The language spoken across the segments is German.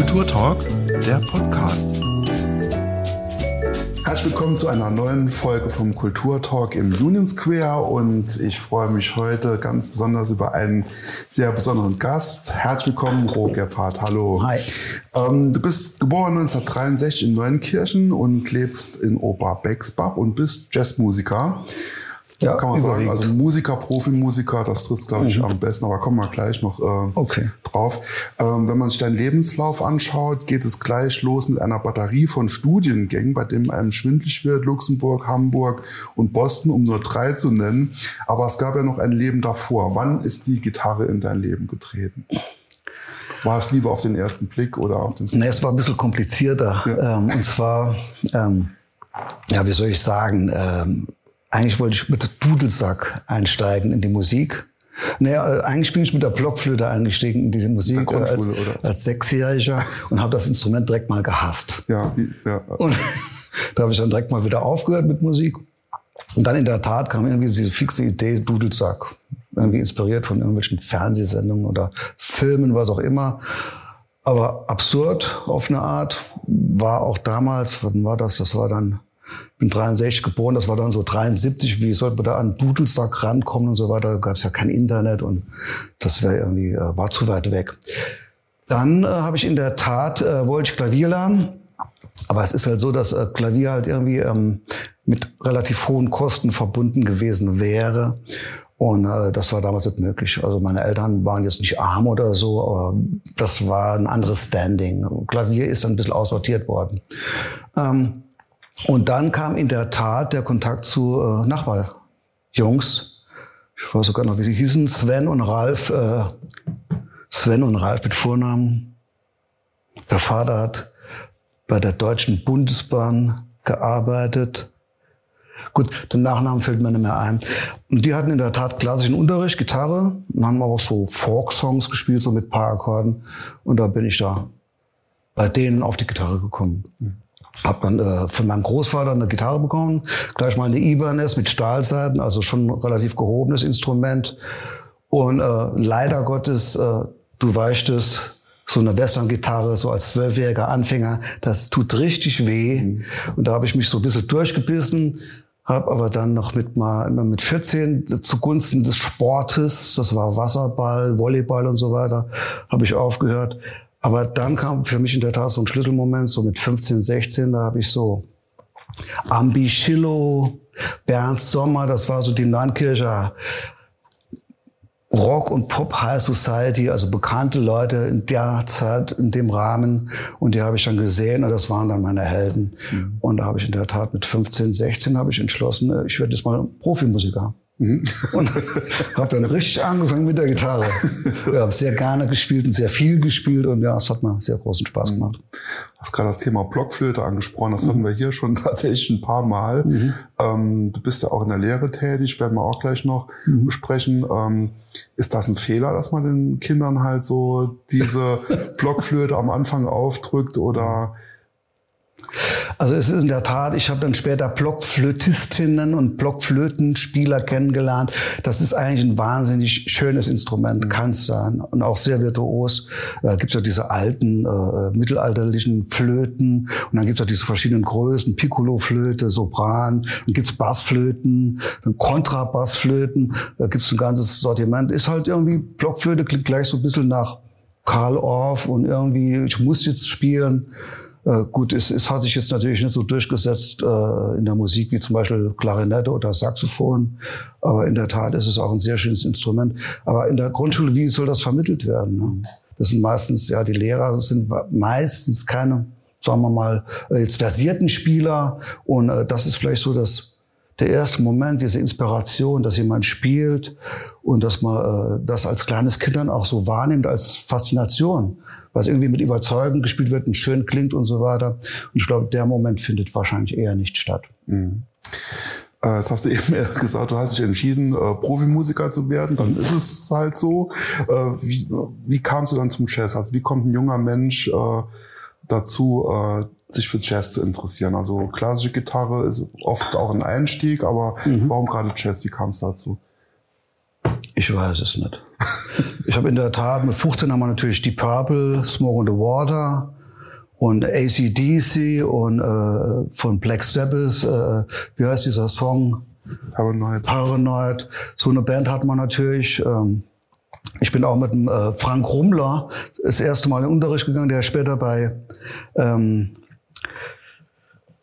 Kulturtalk, der Podcast. Herzlich willkommen zu einer neuen Folge vom Kulturtalk im Union Square und ich freue mich heute ganz besonders über einen sehr besonderen Gast. Herzlich willkommen, Roger Gebhardt. Hallo. Hi. Ähm, du bist geboren 1963 in Neuenkirchen und lebst in Oberbexbach und bist Jazzmusiker. Ja, kann man sagen. Also Musiker, Profimusiker, das trifft glaube ich, mhm. am besten. Aber kommen wir gleich noch äh, okay. drauf. Ähm, wenn man sich deinen Lebenslauf anschaut, geht es gleich los mit einer Batterie von Studiengängen, bei dem einem schwindlig wird. Luxemburg, Hamburg und Boston, um nur drei zu nennen. Aber es gab ja noch ein Leben davor. Wann ist die Gitarre in dein Leben getreten? War es lieber auf den ersten Blick oder auf den Nee, es war ein bisschen komplizierter. Ja. Ähm, und zwar, ähm, ja, wie soll ich sagen, ähm, eigentlich wollte ich mit Dudelsack einsteigen in die Musik. Naja, äh, eigentlich bin ich mit der Blockflöte eingestiegen in diese Musik äh, als, als Sechsjähriger und habe das Instrument direkt mal gehasst. Ja, ja. Und da habe ich dann direkt mal wieder aufgehört mit Musik. Und dann in der Tat kam irgendwie diese fixe Idee Dudelsack. Irgendwie inspiriert von irgendwelchen Fernsehsendungen oder Filmen, was auch immer. Aber absurd auf eine Art. War auch damals, wann war das? Das war dann bin 63 geboren, das war dann so 73, wie sollte man da an Dudelsack rankommen und so weiter, gab es ja kein Internet und das wäre irgendwie, äh, war zu weit weg. Dann äh, habe ich in der Tat, äh, wollte ich Klavier lernen, aber es ist halt so, dass äh, Klavier halt irgendwie ähm, mit relativ hohen Kosten verbunden gewesen wäre. Und äh, das war damals nicht möglich. Also meine Eltern waren jetzt nicht arm oder so, aber das war ein anderes Standing. Klavier ist dann ein bisschen aussortiert worden. Ähm, und dann kam in der Tat der Kontakt zu äh, Nachbarjungs. Ich weiß sogar noch, wie sie hießen, Sven und Ralf. Äh, Sven und Ralf mit Vornamen. Der Vater hat bei der Deutschen Bundesbahn gearbeitet. Gut, den Nachnamen fällt mir nicht mehr ein. Und die hatten in der Tat klassischen Unterricht, Gitarre, und haben auch so Folk-Songs gespielt, so mit paar Akkorden. Und da bin ich da bei denen auf die Gitarre gekommen. Mhm. Hab dann äh, von meinem Großvater eine Gitarre bekommen, gleich mal eine Ibanez mit Stahlseiten, also schon ein relativ gehobenes Instrument. Und äh, leider Gottes, äh, du weißt es, so eine Western-Gitarre, so als zwölfjähriger Anfänger, das tut richtig weh. Mhm. Und da habe ich mich so ein bisschen durchgebissen, habe aber dann noch mit mal mit 14 zugunsten des Sportes, das war Wasserball, Volleyball und so weiter, habe ich aufgehört. Aber dann kam für mich in der Tat so ein Schlüsselmoment, so mit 15, 16, da habe ich so Ambi Schillo, Bernd Sommer, das war so die Neunkircher Rock und Pop High Society, also bekannte Leute in der Zeit, in dem Rahmen. Und die habe ich dann gesehen und das waren dann meine Helden. Mhm. Und da habe ich in der Tat mit 15, 16 habe ich entschlossen, äh, ich werde jetzt mal Profimusiker. Mhm. Und habe dann richtig angefangen mit der Gitarre. Ja, habe sehr gerne gespielt und sehr viel gespielt und ja, es hat mir sehr großen Spaß gemacht. Du hast gerade das Thema Blockflöte angesprochen, das mhm. hatten wir hier schon tatsächlich ein paar Mal. Mhm. Ähm, du bist ja auch in der Lehre tätig, werden wir auch gleich noch mhm. besprechen. Ähm, ist das ein Fehler, dass man den Kindern halt so diese Blockflöte am Anfang aufdrückt oder also es ist in der Tat, ich habe dann später Blockflötistinnen und Blockflötenspieler kennengelernt. Das ist eigentlich ein wahnsinnig schönes Instrument, mhm. kann es sein. Und auch sehr virtuos. Da gibt es ja diese alten, äh, mittelalterlichen Flöten. Und dann gibt es ja diese verschiedenen Größen, Piccolo-Flöte, Sopran. Dann gibt es Bassflöten, dann Kontrabassflöten. Da gibt es ein ganzes Sortiment. Ist halt irgendwie, Blockflöte klingt gleich so ein bisschen nach Karl Orff und irgendwie, ich muss jetzt spielen. Äh, gut, es, es hat sich jetzt natürlich nicht so durchgesetzt äh, in der Musik wie zum Beispiel Klarinette oder Saxophon, aber in der Tat ist es auch ein sehr schönes Instrument. Aber in der Grundschule, wie soll das vermittelt werden? Ne? Das sind meistens, ja, die Lehrer sind meistens keine, sagen wir mal, äh, jetzt versierten Spieler und äh, das ist vielleicht so das der erste Moment, diese Inspiration, dass jemand spielt und dass man äh, das als kleines Kind dann auch so wahrnimmt als Faszination was irgendwie mit Überzeugung gespielt wird und schön klingt und so weiter. Und ich glaube, der Moment findet wahrscheinlich eher nicht statt. Mhm. Äh, jetzt hast du eben gesagt, du hast dich entschieden, äh, Profimusiker zu werden. Dann ist es halt so. Äh, wie, wie kamst du dann zum Jazz? Also wie kommt ein junger Mensch dazu, sich für Jazz zu interessieren? Also klassische Gitarre ist oft auch ein Einstieg, aber mhm. warum gerade Jazz? Wie kam es dazu? Ich weiß es nicht. Ich habe in der Tat, mit 15 haben wir natürlich die Purple, Smoke on the Water und ACDC und äh, von Black Sabbath, äh, wie heißt dieser Song? Paranoid. Paranoid. So eine Band hat man natürlich. Ähm, ich bin auch mit dem äh, Frank Rummler das erste Mal in den Unterricht gegangen, der später bei ähm,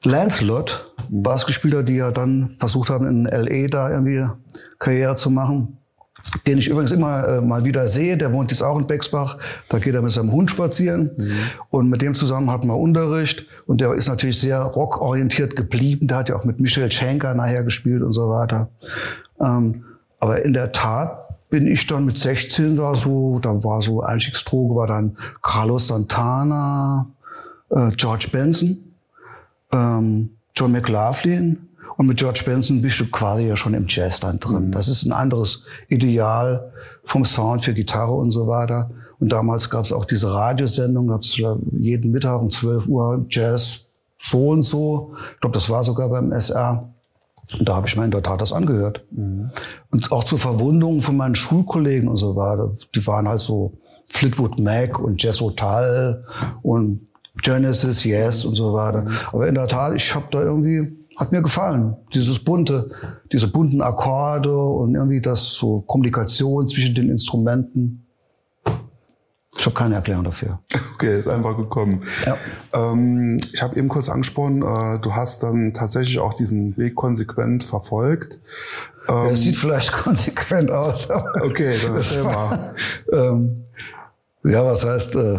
Lancelot Bass gespielt hat, die ja dann versucht haben, in L.A. da irgendwie Karriere zu machen. Den ich übrigens immer äh, mal wieder sehe, der wohnt jetzt auch in Bexbach. Da geht er mit seinem Hund spazieren. Mhm. Und mit dem zusammen hatten wir Unterricht. Und der ist natürlich sehr rockorientiert geblieben. Der hat ja auch mit Michel Schenker nachher gespielt und so weiter. Ähm, aber in der Tat bin ich dann mit 16 da so, da war so Einstiegsdroge, war dann Carlos Santana, äh, George Benson ähm, John McLaughlin. Und mit George Benson bist du quasi ja schon im Jazz dann drin. Mhm. Das ist ein anderes Ideal vom Sound für Gitarre und so weiter. Und damals gab es auch diese Radiosendung, gab es jeden Mittag um 12 Uhr Jazz so und so. Ich glaube, das war sogar beim SR. Und da habe ich mir in der Tat das angehört. Mhm. Und auch zur Verwunderung von meinen Schulkollegen und so weiter. Die waren halt so Fleetwood Mac und Jazz Hotel und Genesis, Yes und so weiter. Mhm. Aber in der Tat, ich habe da irgendwie, hat mir gefallen. Dieses bunte, diese bunten Akkorde und irgendwie das so Kommunikation zwischen den Instrumenten. Ich habe keine Erklärung dafür. Okay, ist einfach gekommen. Ja. Ähm, ich habe eben kurz angesprochen, äh, du hast dann tatsächlich auch diesen Weg konsequent verfolgt. Ähm, ja, es sieht vielleicht konsequent aus. okay, dann erzähl mal. ähm, ja, was heißt, äh,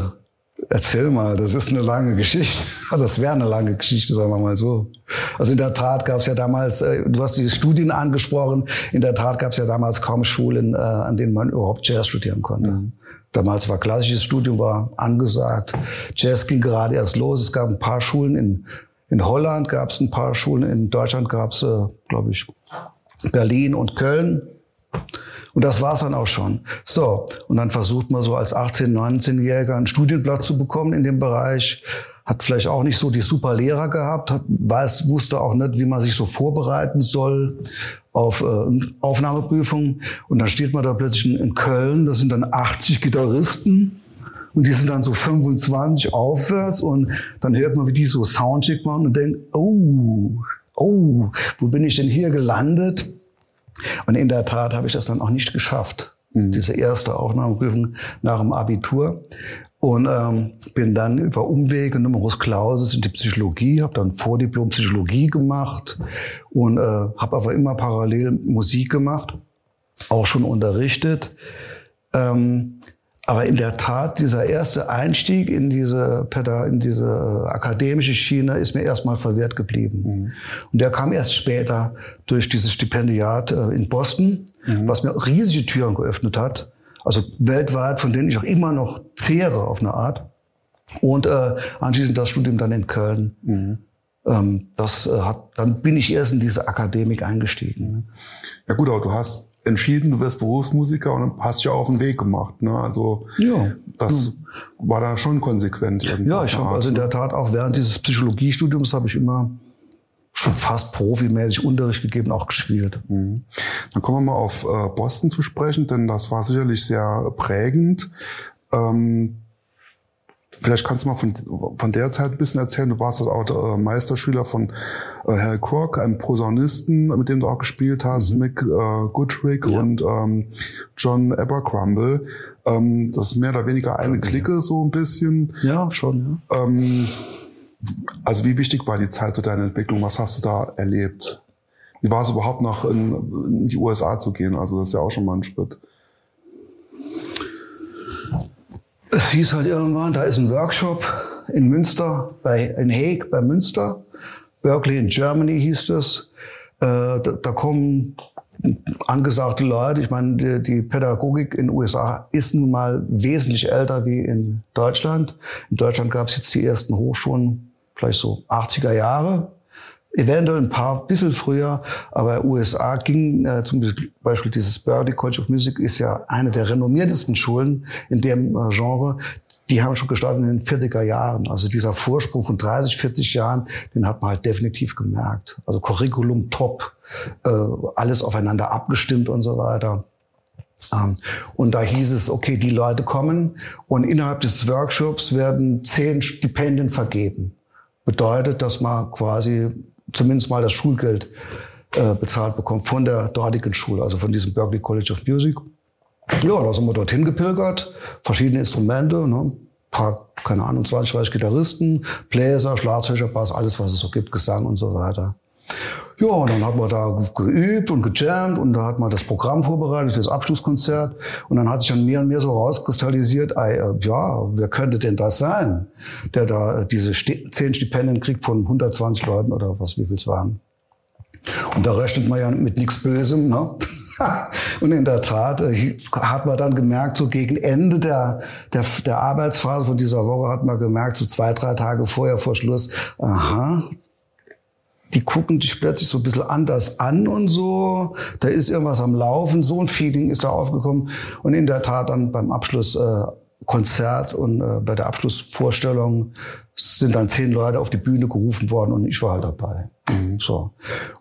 Erzähl mal, das ist eine lange Geschichte. Also das wäre eine lange Geschichte, sagen wir mal so. Also in der Tat gab es ja damals, äh, du hast die Studien angesprochen, in der Tat gab es ja damals kaum Schulen, äh, an denen man überhaupt Jazz studieren konnte. Mhm. Damals war klassisches Studium war angesagt. Jazz ging gerade erst los. Es gab ein paar Schulen in, in Holland, gab es ein paar Schulen, in Deutschland gab es, äh, glaube ich, Berlin und Köln. Und das war's dann auch schon. So, und dann versucht man so als 18-, 19-Jähriger einen Studienplatz zu bekommen in dem Bereich. Hat vielleicht auch nicht so die super Lehrer gehabt, hat, weiß, wusste auch nicht, wie man sich so vorbereiten soll auf äh, Aufnahmeprüfungen. Und dann steht man da plötzlich in, in Köln, das sind dann 80 Gitarristen. Und die sind dann so 25 aufwärts und dann hört man, wie die so Soundcheck machen und denkt, oh, oh, wo bin ich denn hier gelandet? Und in der Tat habe ich das dann auch nicht geschafft. Mhm. Diese erste Aufnahmeprüfung nach dem Abitur. Und ähm, bin dann über Umwege Numerus Clausus in die Psychologie, habe dann Vordiplom Psychologie gemacht und äh, habe aber immer parallel Musik gemacht, auch schon unterrichtet. Ähm, aber in der Tat, dieser erste Einstieg in diese, in diese akademische Schiene ist mir erstmal verwehrt geblieben. Mhm. Und der kam erst später durch dieses Stipendiat äh, in Boston, mhm. was mir riesige Türen geöffnet hat. Also weltweit, von denen ich auch immer noch zehre auf eine Art. Und äh, anschließend das Studium dann in Köln. Mhm. Ähm, das äh, hat, dann bin ich erst in diese Akademik eingestiegen. Ja gut, aber du hast entschieden, du wirst Berufsmusiker und hast auch auf den Weg gemacht. Ne? Also ja. das ja. war da schon konsequent. Ja, ich habe also in der Tat auch während dieses Psychologiestudiums habe ich immer schon fast profimäßig Unterricht gegeben, auch gespielt. Mhm. Dann kommen wir mal auf äh, Boston zu sprechen, denn das war sicherlich sehr prägend. Ähm, Vielleicht kannst du mal von, von der Zeit ein bisschen erzählen. Du warst auch der äh, Meisterschüler von äh, Hal Crock, einem Posaunisten, mit dem du auch gespielt hast, mhm. Mick äh, Goodrick ja. und ähm, John Abercrumble. Ähm, das ist mehr oder weniger eine Clique, so ein bisschen. Ja, schon. Ja. Ähm, also wie wichtig war die Zeit für deine Entwicklung? Was hast du da erlebt? Wie war es überhaupt nach in, in die USA zu gehen? Also das ist ja auch schon mal ein Schritt. Es hieß halt irgendwann, da ist ein Workshop in Münster, bei, in Hague bei Münster. Berkeley in Germany hieß das. Äh, da, da, kommen angesagte Leute. Ich meine, die, die, Pädagogik in den USA ist nun mal wesentlich älter wie in Deutschland. In Deutschland gab es jetzt die ersten Hochschulen, vielleicht so 80er Jahre eventuell ein paar bisschen früher, aber USA ging äh, zum Beispiel dieses Birdie College of Music ist ja eine der renommiertesten Schulen in dem äh, Genre. Die haben schon gestartet in den 40er Jahren. Also dieser Vorsprung von 30, 40 Jahren, den hat man halt definitiv gemerkt. Also Curriculum top, äh, alles aufeinander abgestimmt und so weiter. Ähm, und da hieß es, okay, die Leute kommen und innerhalb des Workshops werden zehn Stipendien vergeben. Bedeutet, dass man quasi zumindest mal das Schulgeld äh, bezahlt bekommt von der dortigen Schule, also von diesem Berkeley College of Music. Ja, da sind wir dorthin gepilgert, verschiedene Instrumente, ne? paar, keine Ahnung, 20, 30 Gitarristen, Bläser, Schlagzeuger, Bass, alles, was es so gibt, Gesang und so weiter. Ja, und dann hat man da geübt und gejammt und da hat man das Programm vorbereitet für das Abschlusskonzert. Und dann hat sich dann mehr und mehr so rauskristallisiert, äh, ja, wer könnte denn das sein, der da diese zehn Stipendien kriegt von 120 Leuten oder was, wie viel es waren. Und da rechnet man ja mit nichts Bösem, ne? Und in der Tat äh, hat man dann gemerkt, so gegen Ende der, der, der Arbeitsphase von dieser Woche hat man gemerkt, so zwei, drei Tage vorher vor Schluss, aha, die gucken dich plötzlich so ein bisschen anders an und so. Da ist irgendwas am Laufen. So ein Feeling ist da aufgekommen. Und in der Tat dann beim Abschlusskonzert äh, und äh, bei der Abschlussvorstellung sind dann zehn Leute auf die Bühne gerufen worden und ich war halt dabei. Mhm. So.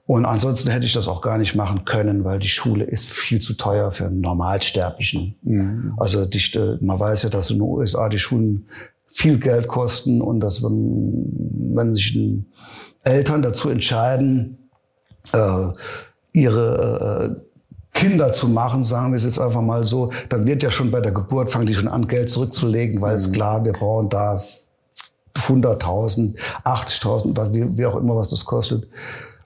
Und ansonsten hätte ich das auch gar nicht machen können, weil die Schule ist viel zu teuer für einen Normalsterblichen. Mhm. Also die, äh, man weiß ja, dass in den USA die Schulen viel Geld kosten und dass wenn, wenn sich ein Eltern dazu entscheiden, äh, ihre äh, Kinder zu machen, sagen wir es jetzt einfach mal so, dann wird ja schon bei der Geburt, fangen die schon an, Geld zurückzulegen, weil mhm. es klar, wir brauchen da 100.000, 80.000 oder wie, wie auch immer, was das kostet.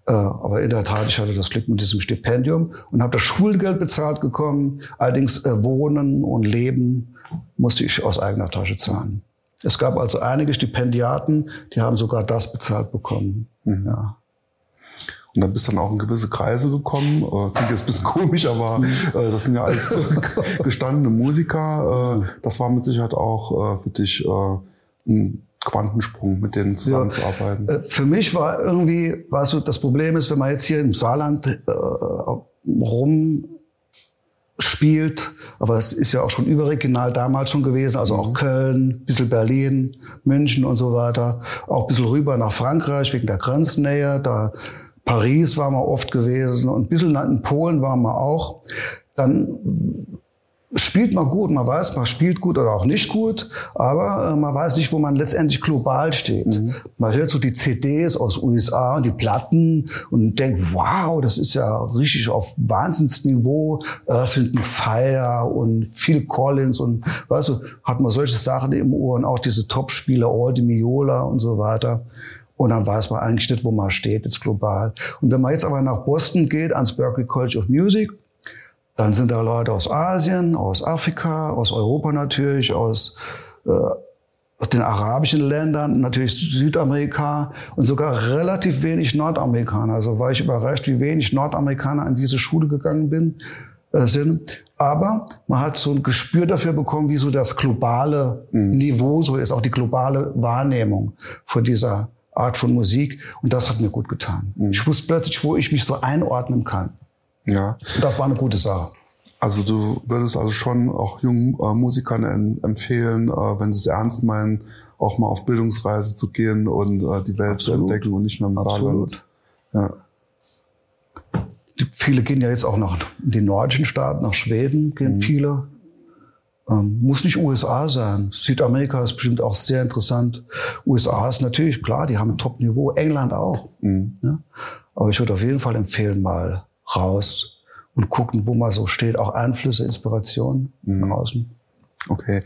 Äh, aber in der Tat, ich hatte das Glück mit diesem Stipendium und habe das Schulgeld bezahlt bekommen. Allerdings äh, Wohnen und Leben musste ich aus eigener Tasche zahlen. Es gab also einige Stipendiaten, die haben sogar das bezahlt bekommen. Mhm. Ja. Und dann bist du dann auch in gewisse Kreise gekommen. Äh, klingt jetzt ein bisschen komisch, aber mhm. äh, das sind ja alles gestandene Musiker. Äh, das war mit Sicherheit auch äh, für dich äh, ein Quantensprung, mit denen zusammenzuarbeiten. Ja. Für mich war irgendwie, weißt du, das Problem ist, wenn man jetzt hier im Saarland äh, rum spielt, aber es ist ja auch schon überregional damals schon gewesen, also auch mhm. Köln, bisschen Berlin, München und so weiter, auch ein bisschen rüber nach Frankreich wegen der Grenznähe, da Paris war man oft gewesen und ein bisschen in Polen waren wir auch. Dann spielt man gut, man weiß, man spielt gut oder auch nicht gut, aber äh, man weiß nicht, wo man letztendlich global steht. Mhm. Man hört so die CDs aus USA und die Platten und denkt, wow, das ist ja richtig auf Wahnsinnsniveau. Earth, Wind Fire und Phil Collins und weißt du, hat man solche Sachen im Ohr und auch diese Top-Spieler, Aldi Miola und so weiter. Und dann weiß man eigentlich nicht, wo man steht jetzt global. Und wenn man jetzt aber nach Boston geht, ans Berklee College of Music, dann sind da Leute aus Asien, aus Afrika, aus Europa natürlich, aus äh, den arabischen Ländern, natürlich Südamerika und sogar relativ wenig Nordamerikaner. Also war ich überrascht, wie wenig Nordamerikaner an diese Schule gegangen bin, äh, sind. Aber man hat so ein Gespür dafür bekommen, wie so das globale mhm. Niveau so ist, auch die globale Wahrnehmung von dieser Art von Musik. Und das hat mir gut getan. Mhm. Ich wusste plötzlich, wo ich mich so einordnen kann. Ja. Das war eine gute Sache. Also du würdest also schon auch jungen äh, Musikern empfehlen, äh, wenn sie es ernst meinen, auch mal auf Bildungsreise zu gehen und äh, die Welt Absolut. zu entdecken und nicht nur im. Saarland. Ja. Die, viele gehen ja jetzt auch nach die nordischen Staaten, nach Schweden gehen mhm. viele. Ähm, muss nicht USA sein. Südamerika ist bestimmt auch sehr interessant. USA ist natürlich klar, die haben ein Top-Niveau. England auch. Mhm. Ja? Aber ich würde auf jeden Fall empfehlen, mal raus und gucken, wo man so steht. Auch Einflüsse, Inspiration mhm. außen. Okay.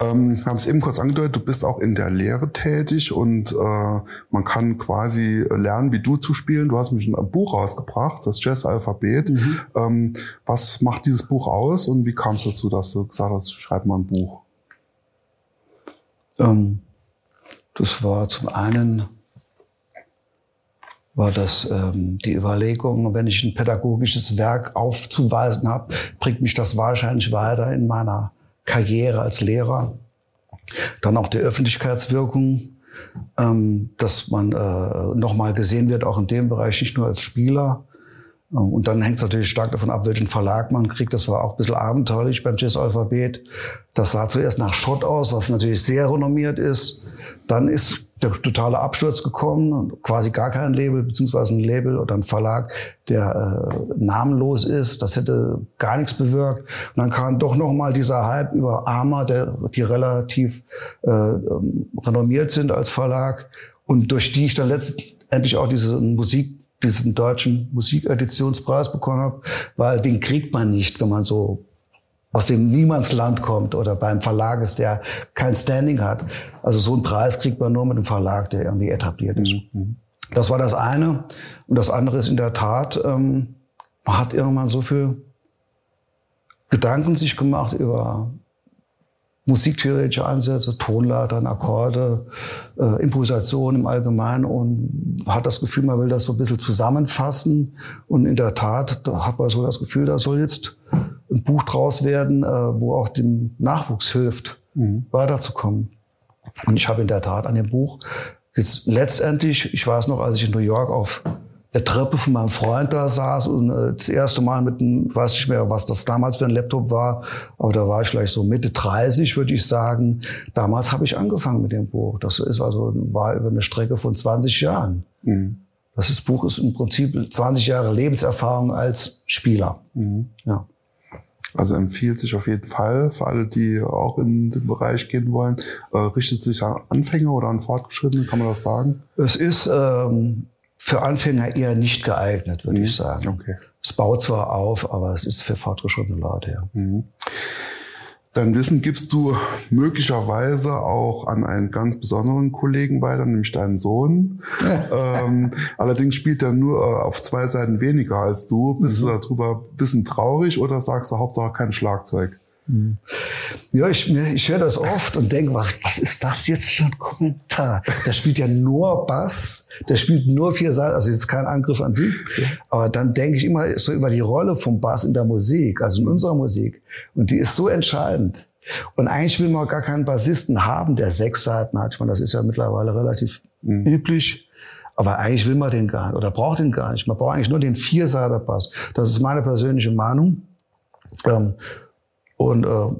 Ähm, wir haben es eben kurz angedeutet, du bist auch in der Lehre tätig und äh, man kann quasi lernen, wie du zu spielen. Du hast mich ein Buch rausgebracht, das Jazz-Alphabet. Mhm. Ähm, was macht dieses Buch aus und wie kam es dazu, dass du gesagt hast, schreib mal ein Buch? Ähm, das war zum einen war das ähm, die Überlegung, wenn ich ein pädagogisches Werk aufzuweisen habe, bringt mich das wahrscheinlich weiter in meiner Karriere als Lehrer. Dann auch die Öffentlichkeitswirkung, ähm, dass man äh, nochmal gesehen wird, auch in dem Bereich, nicht nur als Spieler. Ähm, und dann hängt es natürlich stark davon ab, welchen Verlag man kriegt. Das war auch ein bisschen abenteuerlich beim Jazz Alphabet. Das sah zuerst nach Schott aus, was natürlich sehr renommiert ist. Dann ist der totale Absturz gekommen, quasi gar kein Label, beziehungsweise ein Label oder ein Verlag, der äh, namenlos ist. Das hätte gar nichts bewirkt. Und dann kam doch noch mal dieser Hype über Arma, der, die relativ äh, ähm, renommiert sind als Verlag und durch die ich dann letztendlich auch diese Musik diesen deutschen Musikeditionspreis bekommen habe, weil den kriegt man nicht, wenn man so aus dem Niemandsland kommt oder beim Verlag ist, der kein Standing hat. Also so einen Preis kriegt man nur mit einem Verlag, der irgendwie etabliert ist. Mhm. Das war das eine. Und das andere ist in der Tat, ähm, man hat irgendwann so viel Gedanken sich gemacht über musiktheoretische Ansätze, Tonleitern, Akkorde, äh, Improvisation im Allgemeinen und hat das Gefühl, man will das so ein bisschen zusammenfassen. Und in der Tat da hat man so das Gefühl, da soll jetzt ein Buch draus werden, äh, wo auch dem Nachwuchs hilft, mhm. weiterzukommen. Und ich habe in der Tat an dem Buch jetzt letztendlich, ich weiß noch, als ich in New York auf der Treppe von meinem Freund da saß und äh, das erste Mal mit einem, weiß nicht mehr, was das damals für ein Laptop war, aber da war ich vielleicht so Mitte 30, würde ich sagen. Damals habe ich angefangen mit dem Buch. Das ist also war über eine Strecke von 20 Jahren. Mhm. Das ist, Buch ist im Prinzip 20 Jahre Lebenserfahrung als Spieler. Mhm. Ja. Also empfiehlt sich auf jeden Fall für alle, die auch in den Bereich gehen wollen. Äh, richtet sich an Anfänger oder an Fortgeschrittene, kann man das sagen? Es ist ähm, für Anfänger eher nicht geeignet, würde mhm. ich sagen. Okay. Es baut zwar auf, aber es ist für fortgeschrittene Leute, ja. Mhm. Dein Wissen gibst du möglicherweise auch an einen ganz besonderen Kollegen weiter, nämlich deinen Sohn. ähm, allerdings spielt er nur äh, auf zwei Seiten weniger als du. Bist mhm. du darüber ein bisschen traurig oder sagst du Hauptsache kein Schlagzeug? Ja, ich, ich höre das oft und denke, was, was ist das jetzt für ein Kommentar? Der spielt ja nur Bass, der spielt nur vier Seiten, also jetzt kein Angriff an dich. Aber dann denke ich immer so über die Rolle vom Bass in der Musik, also in unserer Musik. Und die ist so entscheidend. Und eigentlich will man gar keinen Bassisten haben, der sechs Seiten hat. Ich meine, das ist ja mittlerweile relativ mhm. üblich. Aber eigentlich will man den gar nicht oder braucht den gar nicht. Man braucht eigentlich nur den Vierseiter-Bass. Das ist meine persönliche Meinung. Ähm, und äh,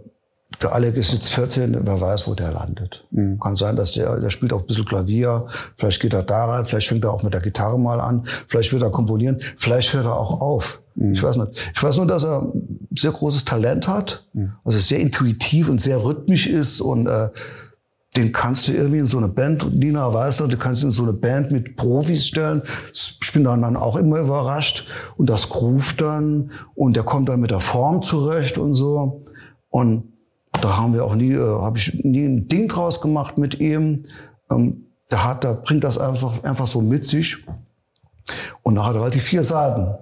der Alec ist jetzt 14, wer weiß, wo der landet. Mhm. Kann sein, dass der, der spielt auch ein bisschen Klavier, vielleicht geht er da rein, vielleicht fängt er auch mit der Gitarre mal an, vielleicht wird er komponieren, vielleicht hört er auch auf. Mhm. Ich weiß nicht. Ich weiß nur, dass er sehr großes Talent hat, mhm. also sehr intuitiv und sehr rhythmisch ist und äh, den kannst du irgendwie in so eine Band, Nina weiß du kannst in so eine Band mit Profis stellen. Ich bin dann, dann auch immer überrascht und das groovt dann und der kommt dann mit der Form zurecht und so. Und da haben wir auch nie, äh, habe ich nie ein Ding draus gemacht mit ihm. Ähm, der hat, der bringt das einfach, einfach so mit sich. Und da hat er halt die vier Seiten.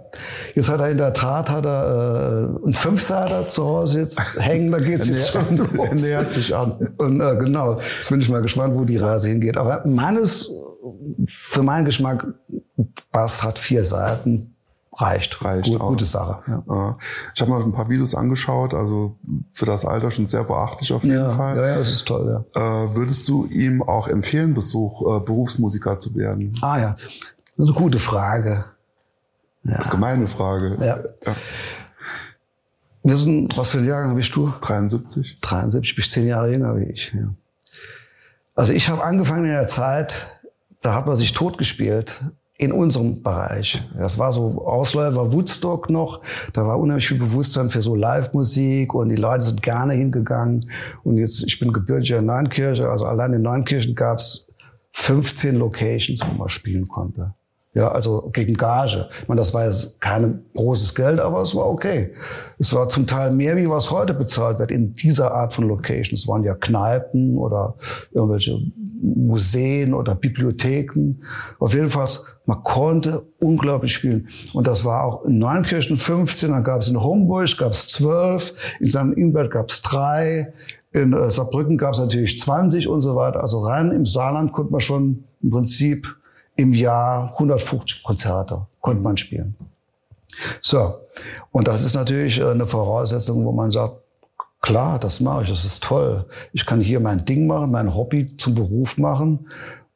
Jetzt hat er in der Tat hat er äh, einen Fünfseiter zu Hause jetzt hängen, da geht's jetzt schon los. Er nähert sich an. Und äh, genau, jetzt bin ich mal gespannt, wo die Reise hingeht. Aber meines, für meinen Geschmack, Bass hat vier Seiten, reicht. Reicht Gut, Gute Sache. Ja. Ich habe mal ein paar Videos angeschaut, also für das Alter schon sehr beachtlich auf jeden ja, Fall. Ja, ja, das ist toll, ja. Äh, würdest du ihm auch empfehlen, Besuch, äh, Berufsmusiker zu werden? Ah ja, eine gute Frage. Ja. Gemeine Frage. Ja. ja. Wir sind, was für ein Jahrgang bist du? 73. 73, bist zehn Jahre jünger wie ich. Ja. Also ich habe angefangen in der Zeit, da hat man sich totgespielt in unserem Bereich. Das war so Ausläufer Woodstock noch. Da war unheimlich viel Bewusstsein für so Live-Musik und die Leute sind gerne hingegangen. Und jetzt, ich bin gebürtiger Neunkirche, also allein in Neunkirchen gab's 15 Locations, wo man spielen konnte. Ja, also gegen Gage. Ich meine, das war jetzt kein großes Geld, aber es war okay. Es war zum Teil mehr, wie was heute bezahlt wird in dieser Art von Locations. Es waren ja Kneipen oder irgendwelche Museen oder Bibliotheken. Auf jeden Fall, man konnte unglaublich spielen. Und das war auch in Neunkirchen 15, dann gab es in Homburg gab es 12, in St. Ingbert gab es drei, in äh, Saarbrücken gab es natürlich 20 und so weiter. Also rein im Saarland konnte man schon im Prinzip im Jahr 150 Konzerte konnte man spielen. So. Und das ist natürlich äh, eine Voraussetzung, wo man sagt, klar, das mache ich, das ist toll. Ich kann hier mein Ding machen, mein Hobby zum Beruf machen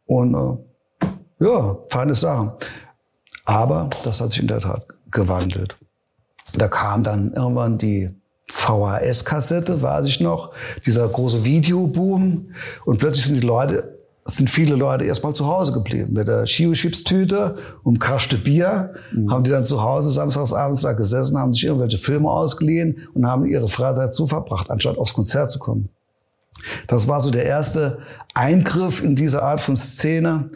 und äh, ja, feine Sachen. Aber das hat sich in der Tat gewandelt. Da kam dann irgendwann die VHS-Kassette, weiß ich noch, dieser große Videoboom und plötzlich sind die Leute sind viele Leute erstmal zu Hause geblieben. Mit der Chio-Chips-Tüte und Kaste Bier mhm. haben die dann zu Hause samstags abends da gesessen, haben sich irgendwelche Filme ausgeliehen und haben ihre Freizeit zu verbracht, anstatt aufs Konzert zu kommen. Das war so der erste Eingriff in diese Art von Szene.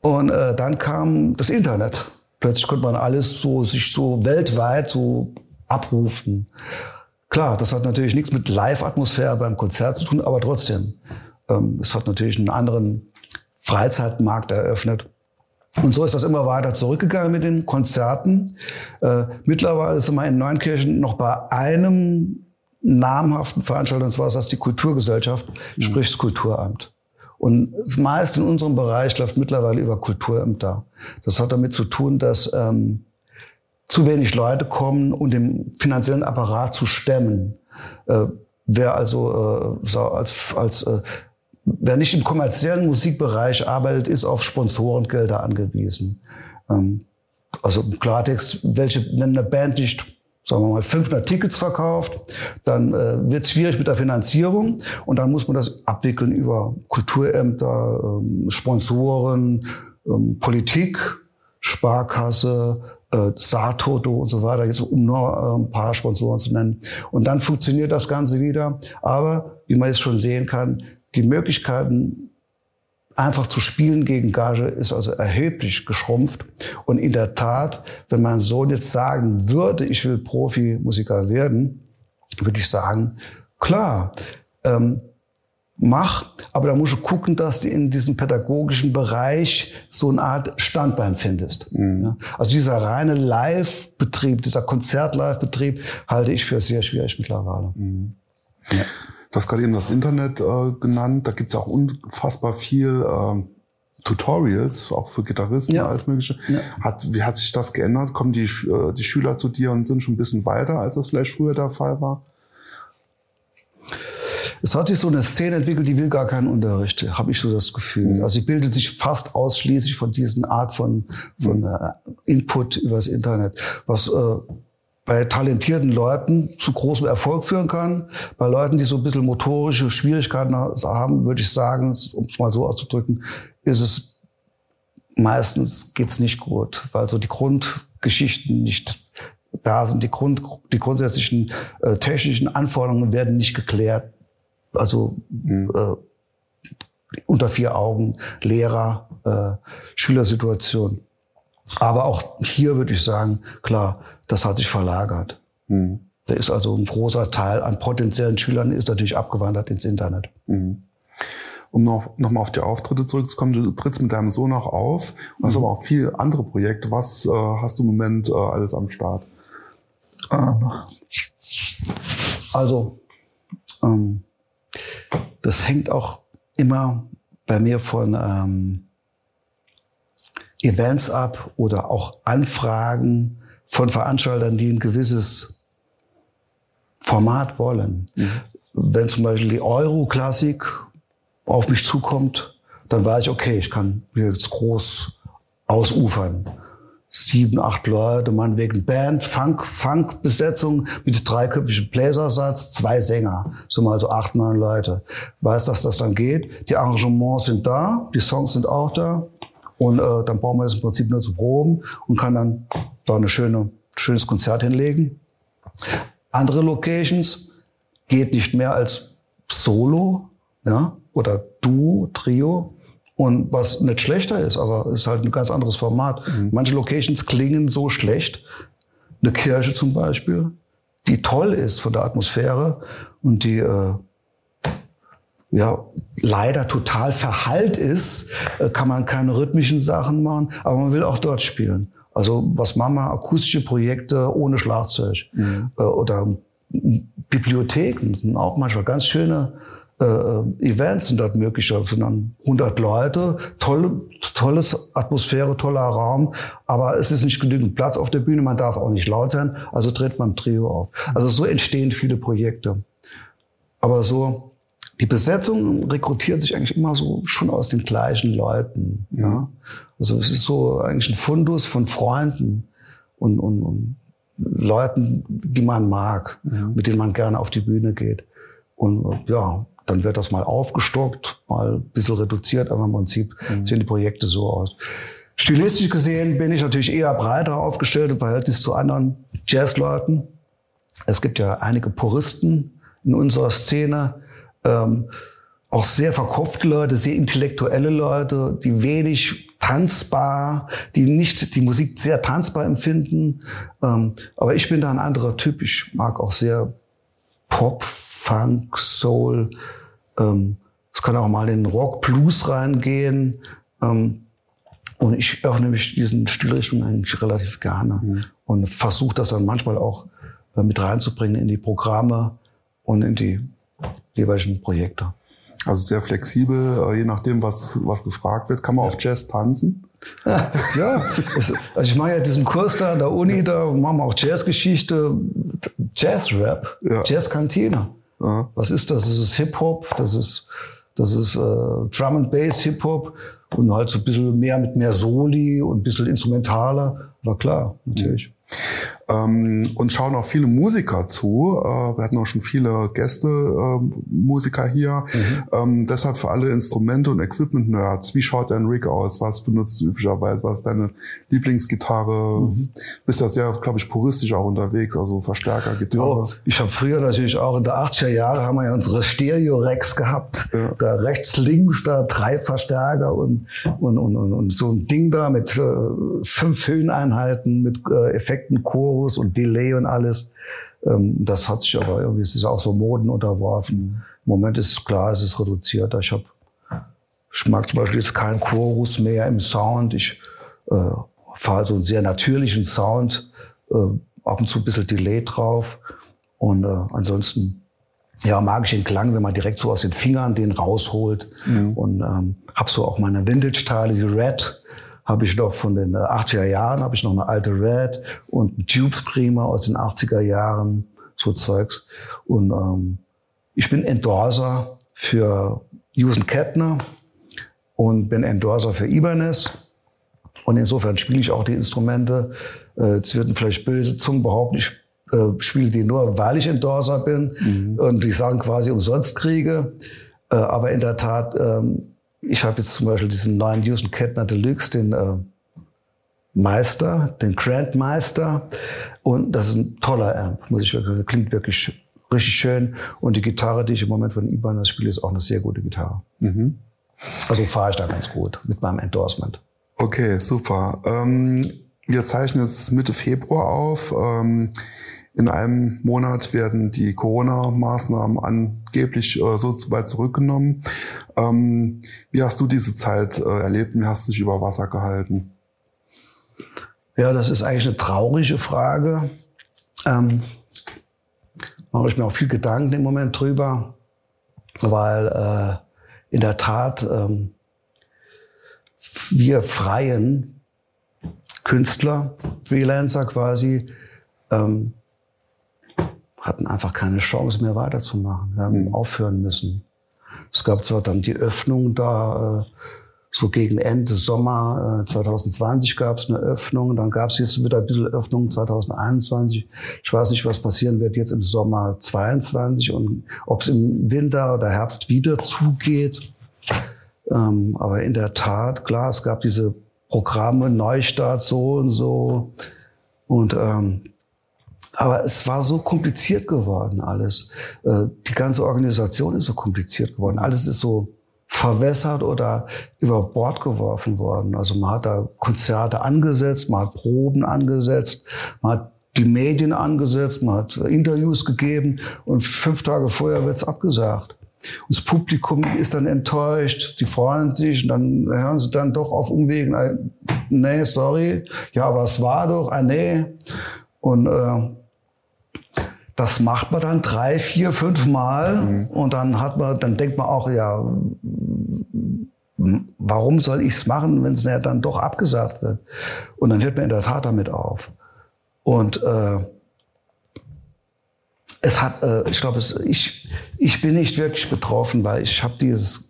Und äh, dann kam das Internet. Plötzlich konnte man alles so sich so weltweit so abrufen. Klar, das hat natürlich nichts mit Live-Atmosphäre beim Konzert zu tun, aber trotzdem. Ähm, es hat natürlich einen anderen Freizeitmarkt eröffnet. Und so ist das immer weiter zurückgegangen mit den Konzerten. Äh, mittlerweile sind wir in Neunkirchen noch bei einem namhaften Veranstalter, und zwar ist das die Kulturgesellschaft, mhm. sprich das Kulturamt. Und das meiste in unserem Bereich läuft mittlerweile über Kulturämter. Das hat damit zu tun, dass ähm, zu wenig Leute kommen, um den finanziellen Apparat zu stemmen. Äh, wer also äh, als, als äh, wer nicht im kommerziellen Musikbereich arbeitet, ist auf Sponsorengelder angewiesen. Ähm, also im Klartext, welche, wenn eine Band nicht sagen wir mal, 500 Tickets verkauft, dann äh, wird es schwierig mit der Finanzierung und dann muss man das abwickeln über Kulturämter, ähm, Sponsoren, ähm, Politik, Sparkasse, äh, Saartoto und so weiter, jetzt um nur äh, ein paar Sponsoren zu nennen. Und dann funktioniert das Ganze wieder. Aber wie man jetzt schon sehen kann, die Möglichkeiten einfach zu spielen gegen Gage ist also erheblich geschrumpft. Und in der Tat, wenn mein Sohn jetzt sagen würde, ich will Profimusiker werden, würde ich sagen, klar, ähm, mach, aber da musst du gucken, dass du in diesem pädagogischen Bereich so eine Art Standbein findest. Mhm. Also dieser reine Live-Betrieb, dieser Konzert-Live-Betrieb halte ich für sehr schwierig mittlerweile. Mhm. Ja. Du hast gerade eben das Internet äh, genannt. Da gibt's auch unfassbar viel äh, Tutorials, auch für Gitarristen, ja. alles Mögliche. Ja. Hat, wie hat sich das geändert? Kommen die, äh, die Schüler zu dir und sind schon ein bisschen weiter, als das vielleicht früher der Fall war? Es hat sich so eine Szene entwickelt, die will gar keinen Unterricht, habe ich so das Gefühl. Mhm. Also sie bildet sich fast ausschließlich von diesen Art von, von mhm. äh, Input übers Internet, was äh, bei talentierten Leuten zu großem Erfolg führen kann. Bei Leuten, die so ein bisschen motorische Schwierigkeiten haben, würde ich sagen, um es mal so auszudrücken, ist es meistens geht's nicht gut, weil so die Grundgeschichten nicht da sind, die, Grund, die grundsätzlichen äh, technischen Anforderungen werden nicht geklärt. Also mhm. äh, unter vier Augen, Lehrer, äh, Schülersituation. Aber auch hier würde ich sagen, klar, das hat sich verlagert. Mhm. Da ist also ein großer Teil an potenziellen Schülern ist natürlich abgewandert ins Internet. Mhm. Um noch, noch mal auf die Auftritte zurückzukommen, du trittst mit deinem Sohn auch auf, du hast mhm. aber auch viele andere Projekte. Was äh, hast du im Moment äh, alles am Start? Ähm, also, ähm, das hängt auch immer bei mir von ähm, Events ab oder auch Anfragen von Veranstaltern, die ein gewisses Format wollen. Mhm. Wenn zum Beispiel die Euro-Klassik auf mich zukommt, dann weiß ich, okay, ich kann jetzt groß ausufern. Sieben, acht Leute, man wegen Band, Funk, Funk-Besetzung mit dreiköpfigem Bläsersatz, zwei Sänger, so mal so acht, neun Leute. Weiß, dass das dann geht. Die Arrangements sind da, die Songs sind auch da. Und äh, dann brauchen wir das im Prinzip nur zu proben und kann dann da eine schöne, schönes Konzert hinlegen. Andere Locations geht nicht mehr als Solo, ja, oder Duo, Trio. Und was nicht schlechter ist, aber ist halt ein ganz anderes Format. Mhm. Manche Locations klingen so schlecht. Eine Kirche zum Beispiel, die toll ist von der Atmosphäre und die äh, ja leider total verhallt ist, äh, kann man keine rhythmischen Sachen machen, aber man will auch dort spielen. Also was machen wir? Akustische Projekte ohne Schlagzeug mhm. Äh, oder Bibliotheken sind auch manchmal ganz schöne äh, Events sind dort möglich. Da sind dann 100 Leute, tolle, tolles Atmosphäre, toller Raum, aber es ist nicht genügend Platz auf der Bühne, man darf auch nicht laut sein, also tritt man im Trio auf. Also so entstehen viele Projekte. Aber so die Besetzung rekrutiert sich eigentlich immer so schon aus den gleichen Leuten. Ja? Also es ist so eigentlich ein Fundus von Freunden und, und, und Leuten, die man mag, ja. mit denen man gerne auf die Bühne geht. Und ja, dann wird das mal aufgestockt, mal ein bisschen reduziert, aber im Prinzip mhm. sehen die Projekte so aus. Stilistisch gesehen bin ich natürlich eher breiter aufgestellt im Verhältnis zu anderen Jazzleuten. Es gibt ja einige Puristen in unserer Szene, ähm, auch sehr verkopfte Leute, sehr intellektuelle Leute, die wenig tanzbar, die nicht die Musik sehr tanzbar empfinden. Ähm, aber ich bin da ein anderer Typ. Ich mag auch sehr Pop, Funk, Soul. Ähm, es kann auch mal in Rock, Blues reingehen. Ähm, und ich öffne mich diesen Stilrichtungen eigentlich relativ gerne mhm. und versuche das dann manchmal auch äh, mit reinzubringen in die Programme und in die jeweiligen Projekte. Also sehr flexibel, äh, je nachdem, was, was gefragt wird. Kann man auf Jazz tanzen? ja, also ich mache ja diesen Kurs da an der Uni, da machen wir auch Jazzgeschichte, Jazzrap, ja. Jazzkantine. Ja. Was ist das? Das ist Hip-Hop, das ist, das ist äh, Drum and Bass Hip-Hop und halt so ein bisschen mehr mit mehr Soli und ein bisschen instrumentaler. War klar, natürlich. Ähm, und schauen auch viele Musiker zu. Äh, wir hatten auch schon viele Gäste, äh, Musiker hier. Mhm. Ähm, deshalb für alle Instrumente und Equipment-Nerds, wie schaut dein Rig aus? Was benutzt du üblicherweise? Was ist deine Lieblingsgitarre? Mhm. Bist ja sehr, glaube ich, puristisch auch unterwegs, also Verstärker, Gitarre. Ja, ich habe früher natürlich auch in der 80er Jahre haben wir ja unsere Stereo-Rex gehabt. Ja. Da rechts, links, da drei Verstärker und, und, und, und, und so ein Ding da mit äh, fünf Höheneinheiten, mit äh, Effekten, Chor Chorus und Delay und alles. Ähm, das hat sich aber irgendwie, es ist auch so Moden unterworfen. Im Moment ist klar, es ist reduziert. Ich habe, ich mag zum Beispiel jetzt keinen Chorus mehr im Sound. Ich äh, fahre so einen sehr natürlichen Sound, äh, ab und zu ein bisschen Delay drauf. Und äh, ansonsten ja, mag ich den Klang, wenn man direkt so aus den Fingern den rausholt. Mhm. Und ähm, habe so auch meine Vintage-Teile, die Red, habe ich noch von den 80er Jahren, habe ich noch eine alte Red und einen Tube Screamer aus den 80er Jahren, so Zeugs. Und ähm, ich bin Endorser für Jusen Kettner und bin Endorser für Ibanez. Und insofern spiele ich auch die Instrumente. Äh, es werden vielleicht böse Zungen behaupten, ich äh, spiele die nur, weil ich Endorser bin mhm. und die Sachen quasi umsonst kriege. Äh, aber in der Tat ähm, ich habe jetzt zum Beispiel diesen neuen Houston Kettner Deluxe, den äh, Meister, den Grandmeister. Und das ist ein toller Amp, muss ich wirklich sagen. Klingt wirklich richtig schön. Und die Gitarre, die ich im Moment von Ibanez spiele, ist auch eine sehr gute Gitarre. Mhm. Also fahre ich da ganz gut mit meinem Endorsement. Okay, super. Ähm, wir zeichnen jetzt Mitte Februar auf. Ähm, in einem Monat werden die Corona-Maßnahmen angeblich äh, so weit zurückgenommen. Ähm, wie hast du diese Zeit äh, erlebt? Wie hast du dich über Wasser gehalten? Ja, das ist eigentlich eine traurige Frage. Ähm, mache ich mir auch viel Gedanken im Moment drüber, weil äh, in der Tat ähm, wir freien Künstler, Freelancer quasi, ähm, hatten einfach keine Chance mehr weiterzumachen. Wir haben mhm. aufhören müssen. Es gab zwar dann die Öffnung da, äh, so gegen Ende Sommer äh, 2020 gab es eine Öffnung, dann gab es jetzt wieder ein bisschen Öffnung 2021. Ich weiß nicht, was passieren wird jetzt im Sommer 22 und ob es im Winter oder Herbst wieder zugeht. Ähm, aber in der Tat, klar, es gab diese Programme, Neustart so und so. Und ähm, aber es war so kompliziert geworden alles. Äh, die ganze Organisation ist so kompliziert geworden. Alles ist so verwässert oder über Bord geworfen worden. Also man hat da Konzerte angesetzt, man hat Proben angesetzt, man hat die Medien angesetzt, man hat Interviews gegeben und fünf Tage vorher wird's abgesagt. Und das Publikum ist dann enttäuscht, die freuen sich und dann hören sie dann doch auf Umwegen, nee, sorry, ja, aber es war doch, ah, nee. Und äh, das macht man dann drei, vier, fünf Mal mhm. und dann hat man, dann denkt man auch, ja, warum soll ich es machen, wenn es dann doch abgesagt wird? Und dann hört man in der Tat damit auf. Und äh, es hat, äh, ich glaube, ich, ich bin nicht wirklich betroffen, weil ich habe dieses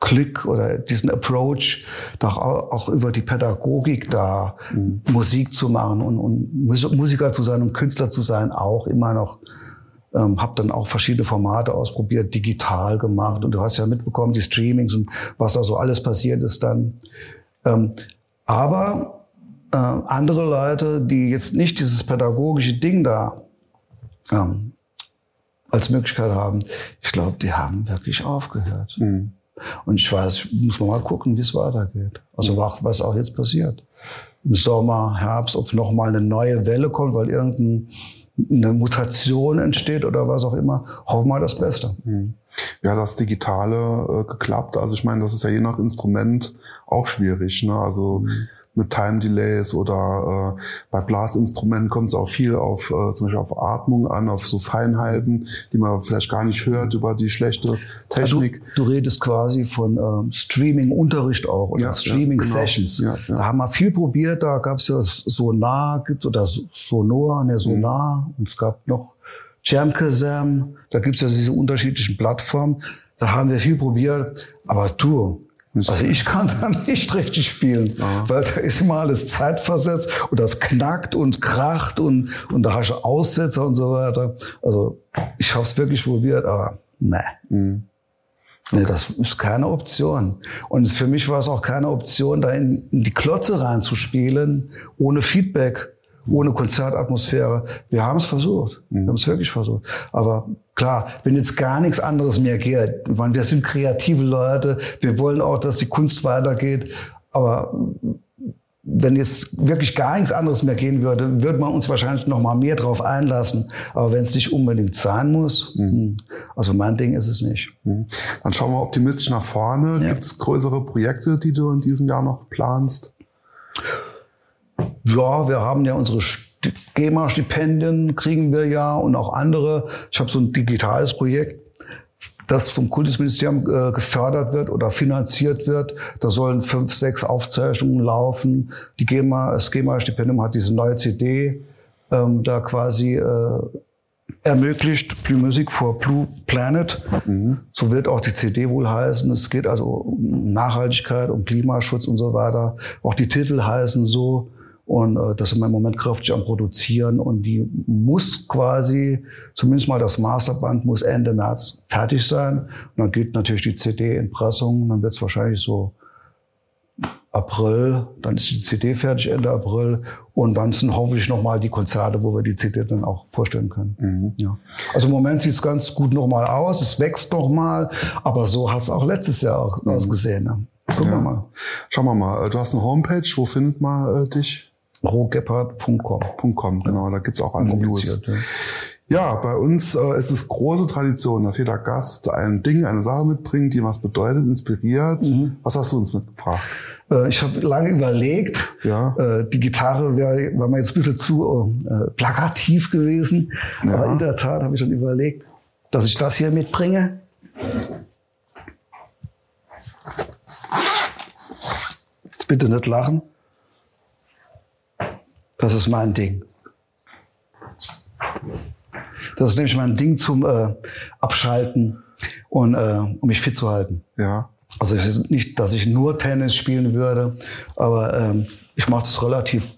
Klick oder diesen Approach, doch auch über die Pädagogik da mhm. Musik zu machen und, und Musiker zu sein und Künstler zu sein, auch immer noch Ähm, habe dann auch verschiedene Formate ausprobiert, digital gemacht und du hast ja mitbekommen, die Streamings und was da so alles passiert ist dann. Ähm, aber äh, andere Leute, die jetzt nicht dieses pädagogische Ding da ähm, als Möglichkeit haben, ich glaube, die haben wirklich aufgehört. Mhm. Und ich weiß, muss man mal gucken, wie es weitergeht. Also was auch jetzt passiert. Im Sommer, Herbst, ob noch mal eine neue Welle kommt, weil irgendeine Mutation entsteht oder was auch immer. Hoffen wir mal das Beste. Mhm. Ja, das Digitale äh, geklappt. Also ich meine, das ist ja je nach Instrument auch schwierig. Ne? Also mhm mit Time Delays oder äh, bei Blasinstrumenten kommt es auch viel auf äh, zum Beispiel auf Atmung an, auf so Feinheiten, die man vielleicht gar nicht hört über die schlechte Technik. Also, du, redest quasi von ähm, Streaming-Unterricht auch oder ja, Streaming-Sessions. Ja, genau. ja, da haben wir viel probiert, da gab es ja Sonar gibt's oder Sonor, ne Sonar mhm. und es gab noch Jamkazam, da gibt's ja diese unterschiedlichen Plattformen. Da haben wir viel probiert, aber du, also ich kann da nicht richtig spielen, ja. weil da ist immer alles zeitversetzt und das knackt und kracht und, und da hast du Aussetzer und so weiter. Also ich habe es wirklich probiert, aber ne. Mhm. Okay. Nee, das ist keine Option. Und für mich war es auch keine Option, da in, in die Klotze reinzuspielen, ohne Feedback ohne Konzertatmosphäre. Wir haben es versucht. Wir haben es wirklich versucht. Aber klar, wenn jetzt gar nichts anderes mehr geht, ich meine, wir sind kreative Leute, wir wollen auch, dass die Kunst weitergeht, aber wenn jetzt wirklich gar nichts anderes mehr gehen würde, würde man uns wahrscheinlich noch mal mehr drauf einlassen. Aber wenn es nicht unbedingt sein muss, mhm. Hm, also mein Ding ist es nicht. Mhm. Dann schauen wir optimistisch nach vorne. Ja. Gibt es größere Projekte, die du in diesem Jahr noch planst? Ja, wir haben ja unsere GEMA-Stipendien, kriegen wir ja und auch andere. Ich habe so ein digitales Projekt, das vom Kultusministerium äh, gefördert wird oder finanziert wird. Da sollen fünf, sechs Aufzeichnungen laufen. Die GEMA, das GEMA-Stipendium hat diese neue CD ähm, da quasi äh, ermöglicht, Blue Music for Blue Planet. Mhm. So wird auch die CD wohl heißen. Es geht also um Nachhaltigkeit, um Klimaschutz und so weiter. Auch die Titel heißen so. Und äh, das sind wir im Moment kräftig am Produzieren. Und die muss quasi, zumindest mal das Masterband muss Ende März fertig sein. Und dann geht natürlich die CD in Pressung. Dann wird es wahrscheinlich so April, dann ist die CD fertig Ende April und dann sind hoffentlich nochmal die Konzerte, wo wir die CD dann auch vorstellen können. Mhm. Ja. Also im Moment sieht es ganz gut nochmal aus, es wächst nochmal, aber so hat es auch letztes Jahr auch mhm. ausgesehen. Ne? Gucken ja. wir mal. Schauen wir mal, du hast eine Homepage, wo findet man äh, dich? rohgebhardt.com. .com, genau, da gibt's auch alle News. Ja. ja, bei uns äh, ist es große Tradition, dass jeder Gast ein Ding, eine Sache mitbringt, die was bedeutet, inspiriert. Mhm. Was hast du uns mitgebracht? Äh, ich habe lange überlegt. Ja. Äh, die Gitarre wäre war mir jetzt ein bisschen zu äh, plakativ gewesen. Ja. Aber in der Tat habe ich schon überlegt, dass ich das hier mitbringe. Jetzt bitte nicht lachen. Das ist mein Ding. Das ist nämlich mein Ding zum äh, Abschalten und äh, um mich fit zu halten. Ja. Also nicht, dass ich nur Tennis spielen würde, aber ähm, ich mache das relativ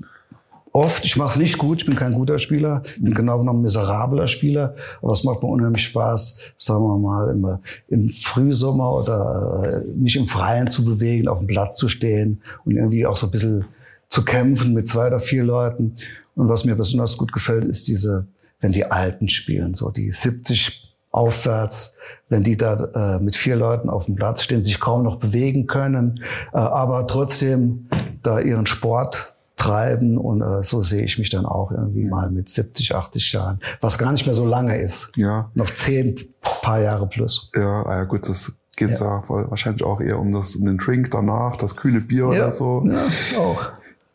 oft. Ich mache es nicht gut, ich bin kein guter Spieler, ich bin genau genommen ein miserabler Spieler, aber es macht mir unheimlich Spaß, sagen wir mal, immer im Frühsommer oder äh, mich im Freien zu bewegen, auf dem Platz zu stehen und irgendwie auch so ein bisschen zu kämpfen mit zwei oder vier Leuten. Und was mir besonders gut gefällt, ist diese, wenn die Alten spielen, so die 70 aufwärts, wenn die da äh, mit vier Leuten auf dem Platz stehen, sich kaum noch bewegen können, äh, aber trotzdem da ihren Sport treiben und äh, so sehe ich mich dann auch irgendwie mal mit 70, 80 Jahren, was gar nicht mehr so lange ist. Ja. Noch zehn paar Jahre plus. Ja, ah ja gut, das geht ja. ja wahrscheinlich auch eher um das um den Drink danach, das kühle Bier ja. oder so. Ja, auch.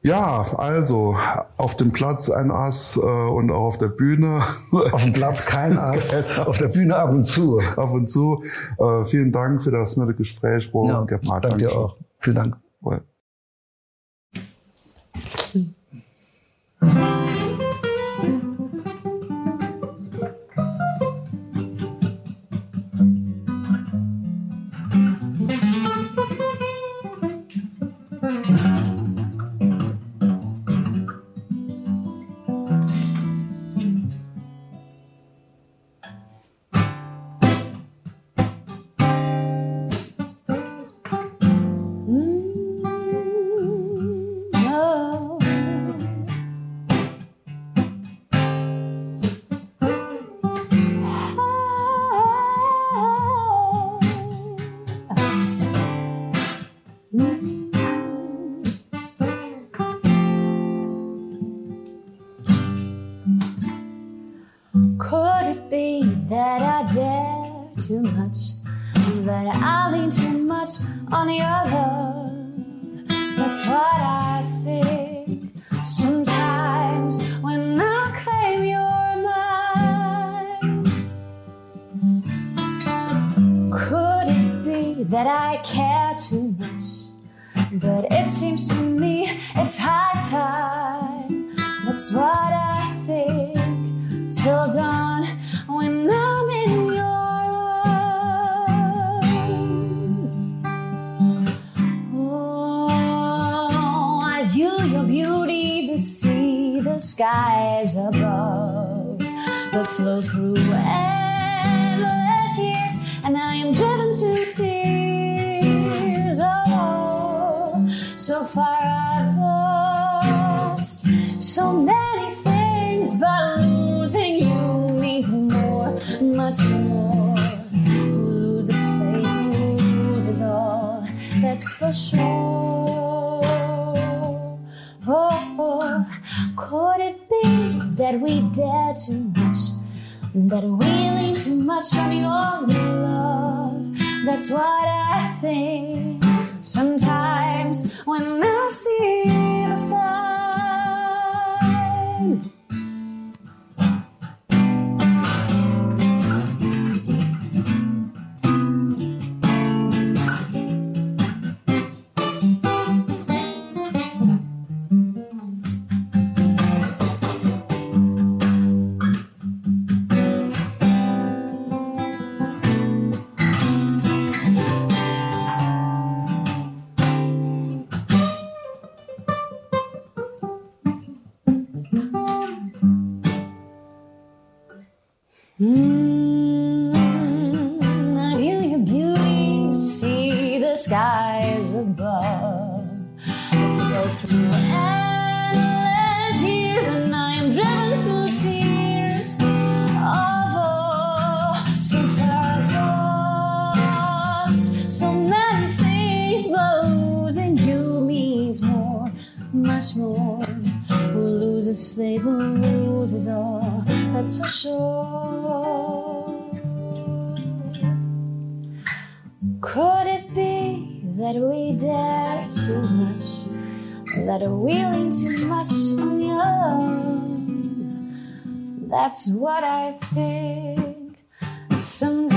Ja, also auf dem Platz ein Ass äh, und auch auf der Bühne. Auf dem Platz kein Ass, auf der Bühne ab und zu. Ab und zu. Äh, vielen Dank für das nette Gespräch, Robert ja, Danke dir auch. Vielen Dank. Well. That I lean too much on your love? That's what I think sometimes when I claim you're mine. Could it be that I care too much? But it seems to me it's high time. That's what I think till dawn when I'm the skies above that flow through endless years, and I am driven to tears. Oh, so far I've lost so many things, but losing you means more, much more. Who loses faith, loses all, that's for sure. Oh, oh. Could it be that we dare too much? That we lean too much on your love? That's what I think sometimes when I see the sign. Sure. Could it be that we dare too much? That we lean too much on love? That's what I think. Sometimes